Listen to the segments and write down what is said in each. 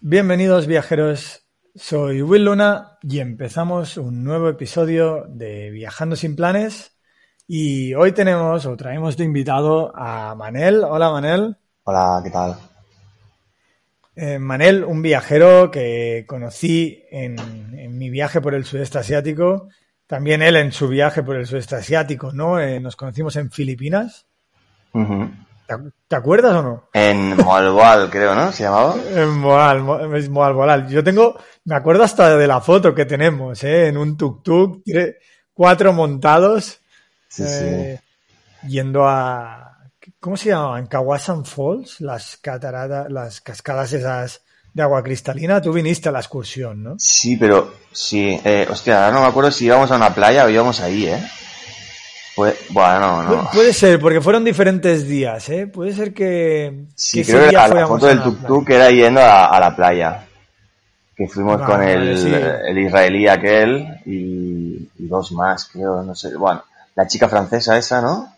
Bienvenidos viajeros, soy Will Luna y empezamos un nuevo episodio de Viajando sin planes y hoy tenemos o traemos de invitado a Manel. Hola Manel. Hola, ¿qué tal? Eh, Manel, un viajero que conocí en, en mi viaje por el sudeste asiático, también él en su viaje por el sudeste asiático, ¿no? Eh, nos conocimos en Filipinas. ¿Te, ac- te acuerdas o no? En Moalboal, creo, ¿no? ¿Se llamaba? En Moal, Mo- es Moal, Moal. Yo tengo, me acuerdo hasta de la foto que tenemos, ¿eh? En un tuk-tuk, cuatro montados, Sí, eh, yendo a, ¿cómo se llamaban? Kawasan Falls, las cataratas, las cascadas esas de agua cristalina. Tú viniste a la excursión, ¿no? sí. Sí, pero sí. Eh, hostia, ahora no me acuerdo si íbamos a una playa o íbamos ahí, ¿eh? Pues, bueno, no, Pu- no. Puede ser, porque fueron diferentes días, ¿eh? Puede ser que, Sí, que ese creo que día la, foto del tuk-tuk era yendo a, a la playa. Que fuimos Vale, con el, sí. el israelí aquel y, y dos más, creo, no sé. Bueno, la chica francesa esa, ¿no?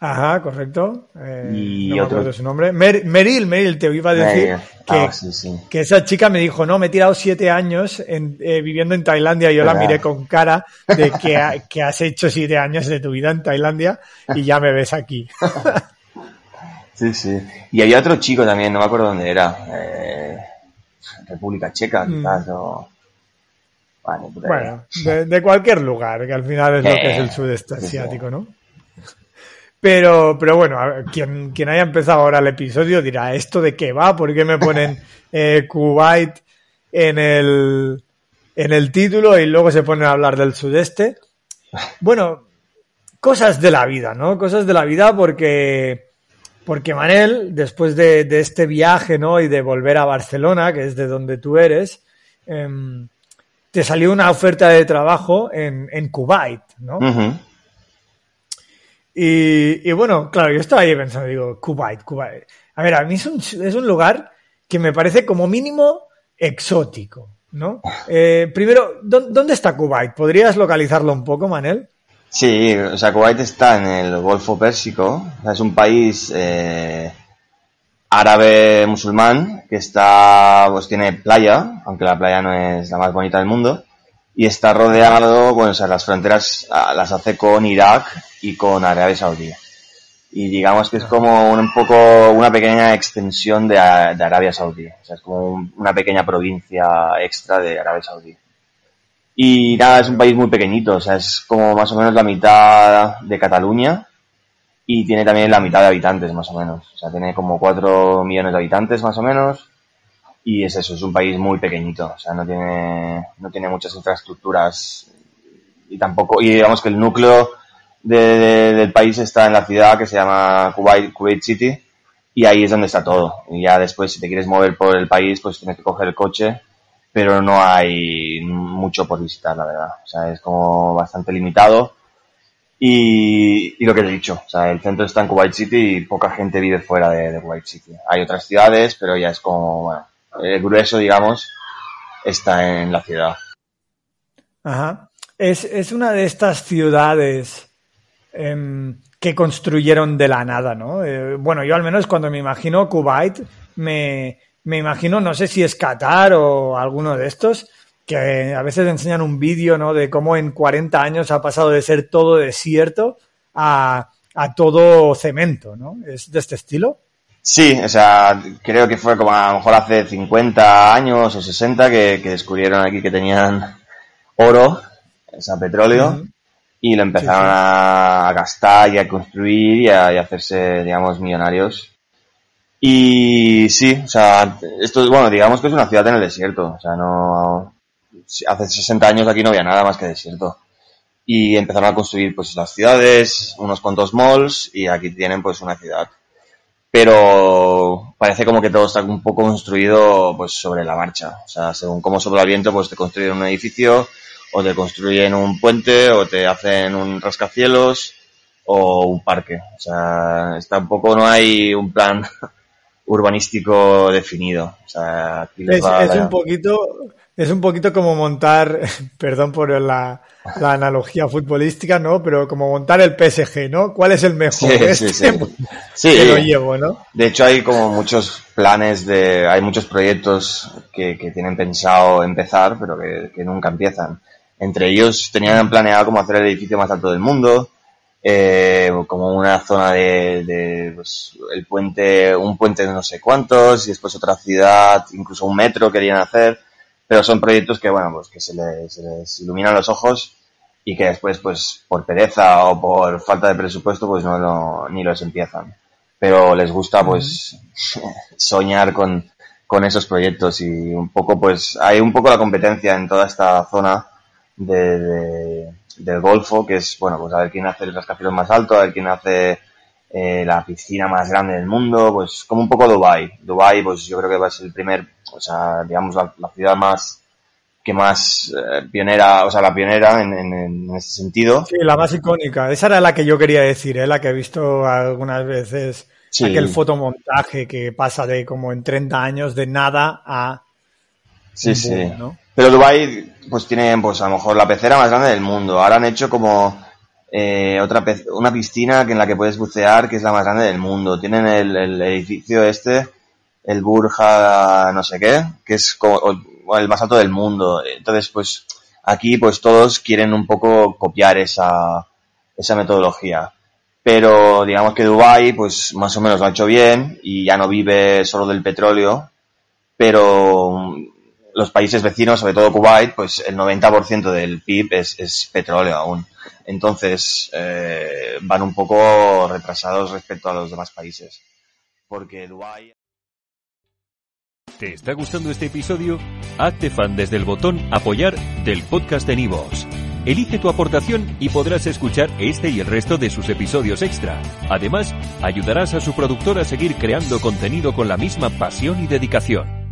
Ajá, correcto. Eh, Y no me otro- acuerdo su nombre. Mer- Meril, Meril, te iba a decir que, ah, sí, sí. que esa chica me dijo, no, me he tirado siete años en- eh, viviendo en Tailandia y yo la miré con cara de que, ha- que has hecho siete años de tu vida en Tailandia y ya me ves aquí. Sí, sí. Y había otro chico también, no me acuerdo dónde era. Eh, República Checa, Mm. quizás, o... Vale. Bueno, de, de cualquier lugar, que al final es lo que es el Eh, sudeste asiático, ¿no? Pero, pero bueno, ver, quien, quien haya empezado ahora el episodio dirá, ¿esto de qué va? ¿Por qué me ponen eh, Kuwait en el, en el título y luego se ponen a hablar del sudeste? Bueno, cosas de la vida, ¿no? Cosas de la vida porque, porque Manel, después de, de este viaje, ¿no? Y de volver a Barcelona, que es de donde tú eres, em, te salió una oferta de trabajo en, en Kuwait, ¿no? Y, y bueno, claro, yo estaba ahí pensando, digo, Kuwait, Kuwait. A ver, a mí es un, es un lugar que me parece como mínimo exótico, ¿no? Eh, primero, ¿dó- ¿dónde está Kuwait? ¿Podrías localizarlo un poco, Manel? Sí, o sea, Kuwait está en el Golfo Pérsico. O sea, es un país eh, árabe musulmán que está, pues tiene playa, aunque la playa no es la más bonita del mundo. Y está rodeado, bueno, sea, las fronteras ah, las hace con Irak y con Arabia Saudí. Y digamos que es como un, poco una pequeña extensión de, de Arabia Saudí. O sea, es como un- una pequeña provincia extra de Arabia Saudí. Y nada, es un país muy pequeñito, o sea, es como más o menos la mitad de Cataluña y tiene también la mitad de habitantes, más o menos. O sea, tiene como 4 millones de habitantes, más o menos. Y es eso, es un país muy pequeñito, o sea, no tiene, no tiene muchas infraestructuras y tampoco, y digamos que el núcleo de- de- del país está en la ciudad que se llama Kuwait, Kuwait City y ahí es donde está todo. Y ya después, si te quieres mover por el país, pues tienes que coger el coche, pero no hay mucho por visitar, la verdad. O sea, es como bastante limitado. Y, lo que te he dicho, o sea, el centro está en Kuwait City y poca gente vive fuera de, de Kuwait City. Hay otras ciudades, pero ya es como, bueno, el grueso, digamos, está en la ciudad. Ajá. Es, es una de estas ciudades em, que construyeron de la nada, ¿no? Eh, bueno, yo al menos cuando me imagino Kuwait, me, me imagino, no sé si es Qatar o alguno de estos, que a veces enseñan un vídeo, ¿no? De cómo en 40 años ha pasado de ser todo desierto a, a todo cemento, ¿no? ¿Es de este estilo? Sí, o sea, creo que fue como a lo mejor hace 50 años o 60 que, que descubrieron aquí que tenían oro, o sea, petróleo, y lo empezaron Sí, sí. A, gastar y a construir y a, y a hacerse, digamos, millonarios. Y sí, o sea, esto es, bueno, digamos que es una ciudad en el desierto, o sea, no, hace 60 años aquí no había nada más que desierto. Y empezaron a construir pues las ciudades, unos cuantos malls, y aquí tienen pues una ciudad pero parece como que todo está un poco construido pues sobre la marcha. O sea, según cómo sopla el viento, pues te construyen un edificio, o te construyen un puente, o te hacen un rascacielos, o un parque. O sea, está un poco, no hay un plan urbanístico definido. O sea, aquí les Es, va es la- un poquito, es un poquito como montar, perdón por la, la analogía futbolística, ¿no? Pero como montar el PSG, ¿no? ¿Cuál es el mejor? Sí, Este, sí, sí. Sí, que lo llevo, ¿no? De hecho, hay como muchos planes de, hay muchos proyectos que, que tienen pensado empezar, pero que, que nunca empiezan. Entre ellos tenían planeado como hacer el edificio más alto del mundo, eh, como una zona de, de, pues, el puente, un puente de no sé cuántos, y después otra ciudad, incluso un metro querían hacer, pero son proyectos que, bueno, pues que se les, se les iluminan los ojos y que después, pues, por pereza o por falta de presupuesto, pues no lo, ni los empiezan. Pero les gusta pues soñar con, con esos proyectos y un poco pues hay un poco la competencia en toda esta zona de, de- del Golfo que es bueno pues a ver quién hace el rascacielos más alto, a ver quién hace eh, la piscina más grande del mundo, pues como un poco Dubai. Dubai pues yo creo que va a ser el primer, o sea digamos la, la ciudad más que más eh, pionera, o sea la pionera en, en, en ese sentido. Sí, la más icónica. Esa era la que yo quería decir, ¿eh? la que he visto algunas veces. Sí. Aquel fotomontaje que pasa de como en 30 años de nada a Sí, sí. ¿no? Pero Dubai pues tiene pues a lo mejor la pecera más grande del mundo. Ahora han hecho como eh, otra una piscina que en la que puedes bucear que es la más grande del mundo. Tienen el, el edificio este, el Burja no sé qué, que es como el más alto del mundo. Entonces pues aquí pues todos quieren un poco copiar esa, esa metodología. Pero digamos que Dubai pues más o menos lo ha hecho bien y ya no vive solo del petróleo, pero los países vecinos, sobre todo Kuwait, pues el 90% del PIB es, petróleo aún. Entonces eh, van un poco retrasados respecto a los demás países. Porque Dubái... ¿Te está gustando este episodio? Hazte fan desde el botón Apoyar del podcast de Nivos. Elige tu aportación y podrás escuchar este y el resto de sus episodios extra. Además, ayudarás a su productor a seguir creando contenido con la misma pasión y dedicación.